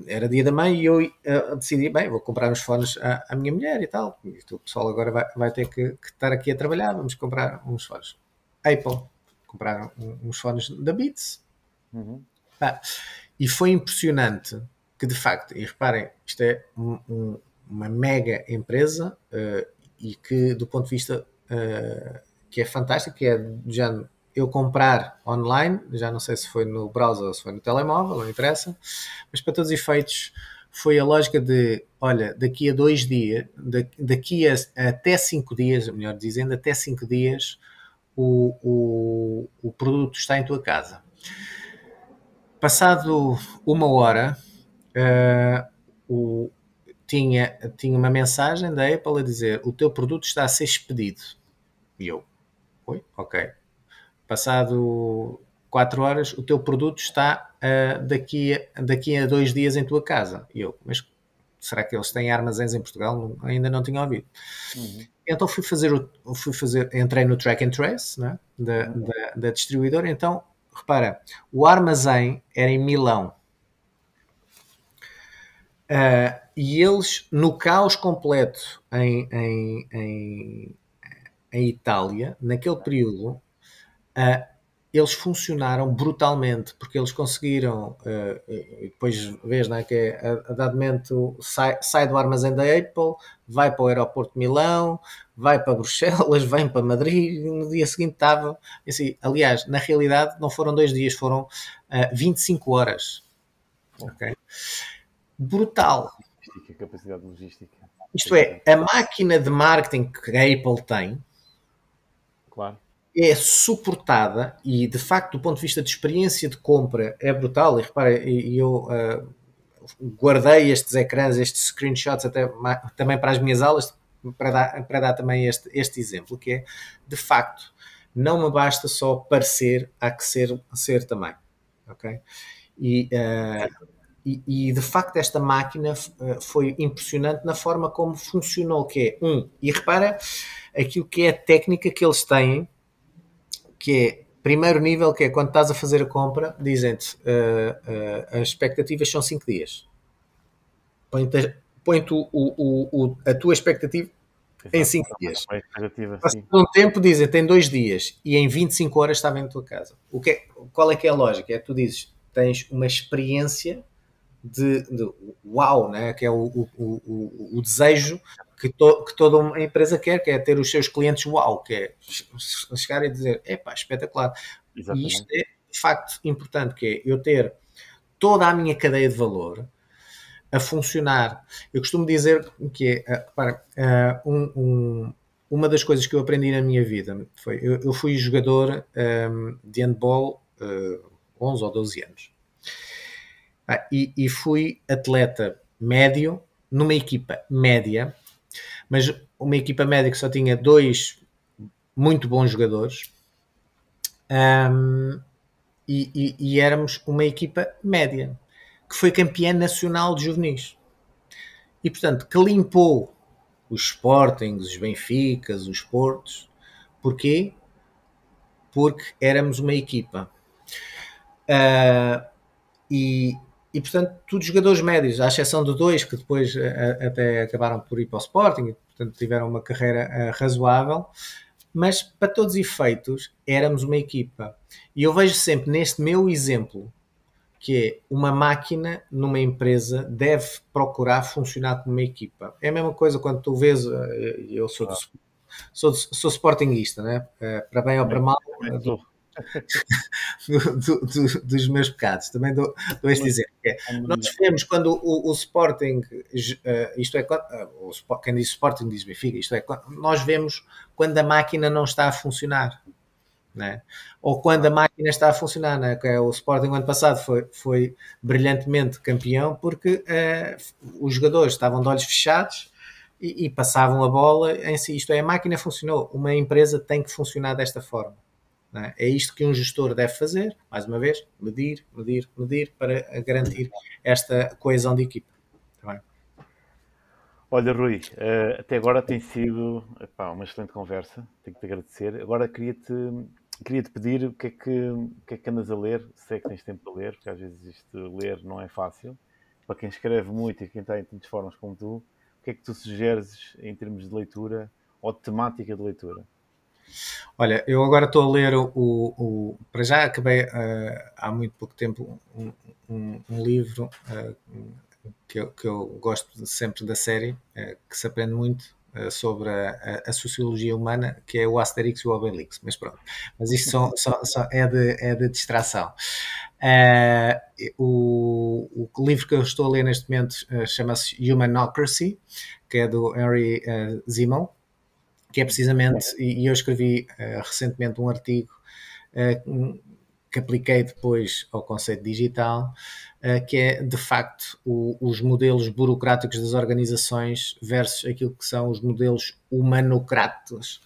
era dia da mãe e eu uh, decidi, bem, vou comprar uns fones à, à minha mulher e tal. E o pessoal agora vai, vai ter que, que, estar aqui a trabalhar, vamos comprar uns fones. Apple, compraram uns fones da Beats. Uhum. Ah, e foi impressionante que, de facto, e reparem, isto é um, um, uma mega empresa uh, e que, do ponto de vista uh, que é fantástico, que é já eu comprar online, já não sei se foi no browser ou se foi no telemóvel, não interessa, mas para todos os efeitos foi a lógica de, olha, daqui a dois dias, daqui a, até cinco dias, melhor dizendo, até cinco dias, o, o, o produto está em tua casa. Passado uma hora, uh, o, tinha, tinha uma mensagem da Apple a dizer o teu produto está a ser expedido. E eu, oi, ok. Passado quatro horas, o teu produto está uh, daqui, a, daqui a dois dias em tua casa. E eu, mas será que eles têm armazéns em Portugal? Ainda não tinha ouvido. Uhum. Então fui fazer, o, fui fazer, entrei no track and trace né, da, uhum. da, da distribuidora. Então, repara, o armazém era em Milão. Uh, e eles, no caos completo em, em, em, em Itália, naquele período, Uh, eles funcionaram brutalmente porque eles conseguiram, uh, depois vês não é, que é, a, dado momento sai, sai, do armazém da Apple, vai para o aeroporto de Milão, vai para Bruxelas, vem para Madrid, no dia seguinte estava, assim, aliás, na realidade não foram dois dias, foram uh, 25 horas. Okay? Brutal. Capacidade logística. Isto é, a máquina de marketing que a Apple tem, claro é suportada e de facto do ponto de vista de experiência de compra é brutal e repara, eu uh, guardei estes ecrãs, estes screenshots até também para as minhas aulas para dar, para dar também este, este exemplo que é de facto não me basta só parecer, há que ser, ser também ok? E, uh, e, e, de facto esta máquina uh, foi impressionante na forma como funcionou, que é um, e repara aquilo que é a técnica que eles têm que é primeiro nível, que é quando estás a fazer a compra, dizem-te uh, uh, as expectativas são 5 dias. Põe-te põe o, o, o, a tua expectativa Exato. em 5 dias. Passado um tempo dizem tem 2 dias e em 25 horas estava em tua casa. O que é, qual é que é a lógica? É que tu dizes, tens uma experiência de, de uau, né? que é o, o, o, o desejo que, to, que, toda uma empresa quer, que é ter os seus clientes uau, que é chegar e dizer, epá, espetacular. Exatamente. E isto é de facto importante, que é eu ter toda a minha cadeia de valor a funcionar. Eu costumo dizer que é, para, um, um, uma das coisas que eu aprendi na minha vida foi, eu, eu fui jogador um, de handball uh, 11 ou 12 anos. Ah, e, e fui atleta médio numa equipa média, mas uma equipa média que só tinha dois muito bons jogadores um, e, e, e, éramos uma equipa média que foi campeã nacional de juvenis. E portanto que limpou os Sportings, os Benficas, os Portos. Porquê? porque éramos uma equipa. Uh, e, e portanto, todos jogadores médios, à exceção de dois que depois uh, até acabaram por ir para o Sporting, e, portanto tiveram uma carreira uh, razoável, mas para todos os efeitos éramos uma equipa. E eu vejo sempre neste meu exemplo que é uma máquina numa empresa deve procurar funcionar como uma equipa. É a mesma coisa quando tu vês, eu sou, do, sou, sou sportinguista, né? para bem ou para mal, do, do, dos meus pecados. Também dou, dou este exemplo. É, nós vemos quando o, o Sporting, uh, isto é, o, quem diz Sporting diz Benfica, isto é, nós vemos quando a máquina não está a funcionar. Né? Ou quando a máquina está a funcionar, que é, o Sporting ano passado foi, foi brilhantemente campeão porque uh, os jogadores estavam de olhos fechados e, e, passavam a bola em si. Isto é, a máquina funcionou. Uma empresa tem que funcionar desta forma. É? é? isto que um gestor deve fazer, mais uma vez, medir, medir, medir para garantir esta coesão de equipa. Tá Olha, Rui, uh, até agora tem sido epá, uma excelente conversa, tenho que te agradecer. Agora queria-te queria -te pedir o que, é que, o que é que andas a ler, se é que tens tempo para ler, porque às vezes isto ler não é fácil. Para quem escreve muito e quem está em tantas formas como tu, o que é que tu sugeres em termos de leitura ou de temática de leitura? Olha, eu agora estou a ler o. o para já acabei uh, há muito pouco tempo um, um, um livro uh, que, eu, que eu gosto sempre da série, uh, que se aprende muito sobre a, a, sociologia humana, que é o Asterix e o Obelix. Mas pronto, mas isto só, só, só é, de, é de distração. o, o livro que eu estou a ler neste momento chama-se Humanocracy, que é do Henry uh, Zimmel que é precisamente, e eu escrevi uh, recentemente um artigo uh, que apliquei depois ao conceito digital, uh, que é de facto o, os modelos burocráticos das organizações versus aquilo que são os modelos humanocratos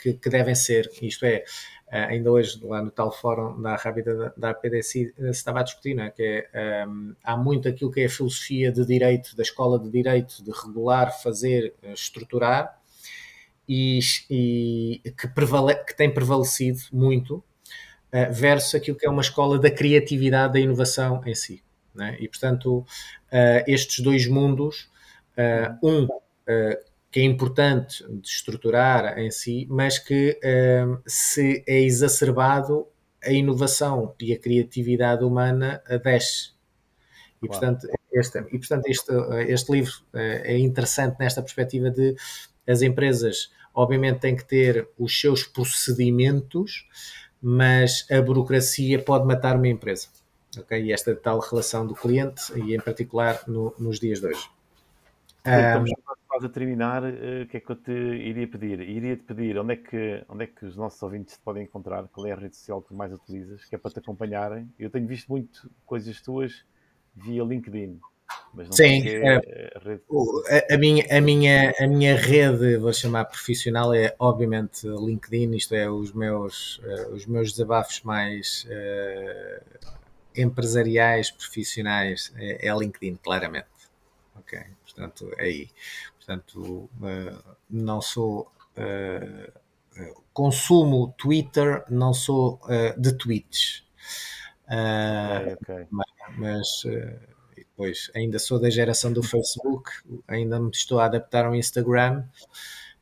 que, que, devem ser, isto é, ainda hoje lá no tal fórum da Rápida da, da se estava a discutir, é? que é, um, há muito aquilo que é a filosofia de direito, da escola de direito, de regular, fazer, estruturar, e, e que, prevale, que, tem prevalecido muito uh, versus aquilo que é uma escola da criatividade, da inovação em si. Né? E, portanto, uh, estes dois mundos, uh, um que é importante de estruturar em si, mas que se é exacerbado, a inovação e a criatividade humana desce. E, portanto, este, e, portanto este, este livro é interessante nesta perspectiva de as empresas, obviamente, têm que ter os seus procedimentos, mas a burocracia pode matar uma empresa. Okay? E esta tal relação do cliente, e em particular no, nos dias de hoje. Estamos quase a terminar. Eh, o que é que eu te iria pedir? Iria te pedir onde é, que, onde é que os nossos ouvintes te podem encontrar, qual é a rede social que mais utilizas, que é para te acompanharem. Eu tenho visto muito coisas tuas via LinkedIn. Sim, é, a, a, minha, a, minha, a minha rede, vou chamar profissional, é obviamente LinkedIn, isto é os meus, uh, os meus desabafos mais uh, empresariais, profissionais, é, é, LinkedIn, claramente. Ok, portanto, é aí. Portanto, uh, não sou. consumo Twitter, não sou de tweets. Okay, okay. Mas Pois, ainda sou da geração do Facebook, ainda me estou a adaptar ao Instagram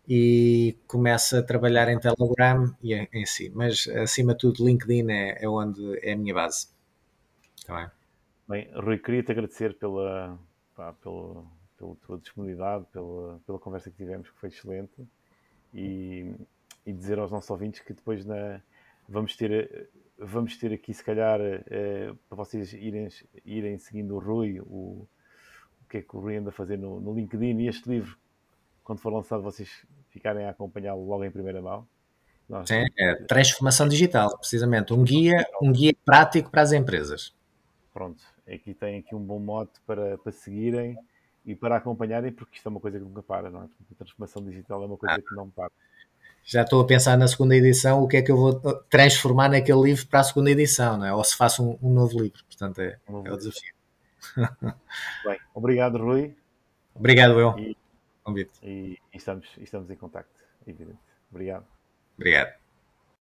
e começo a trabalhar em Telegram e em, si. Mas, acima de tudo, LinkedIn é, é onde é a minha base. Tá bem? bem, Rui, queria-te agradecer pela, pá, pela, pela tua disponibilidade, pela, pela conversa que tivemos, que foi excelente. E, e dizer aos nossos ouvintes que depois na, vamos ter vamos ter aqui, se calhar, uh, para vocês irem, irem seguindo o Rui, o, o que é que o Rui anda a fazer no, no LinkedIn. E este livro, quando for lançado, vocês ficarem a acompanhá-lo logo em primeira mão. Nós, Sim, é transformação digital, precisamente. Um guia, um guia prático para as empresas. Pronto, aqui tem aqui um bom mote para, para seguirem e para acompanharem, porque isto é uma coisa que nunca para, não é? A transformação digital é uma coisa ah. que não para. Já estou a pensar na segunda edição, o que é que eu vou transformar naquele livro para a segunda edição, não é? Ou se faço um, um novo livro, portanto é, um é o desafio. Bem, obrigado Rui. Obrigado eu. E, e, e estamos, estamos em contacto, evidente. Obrigado. Obrigado.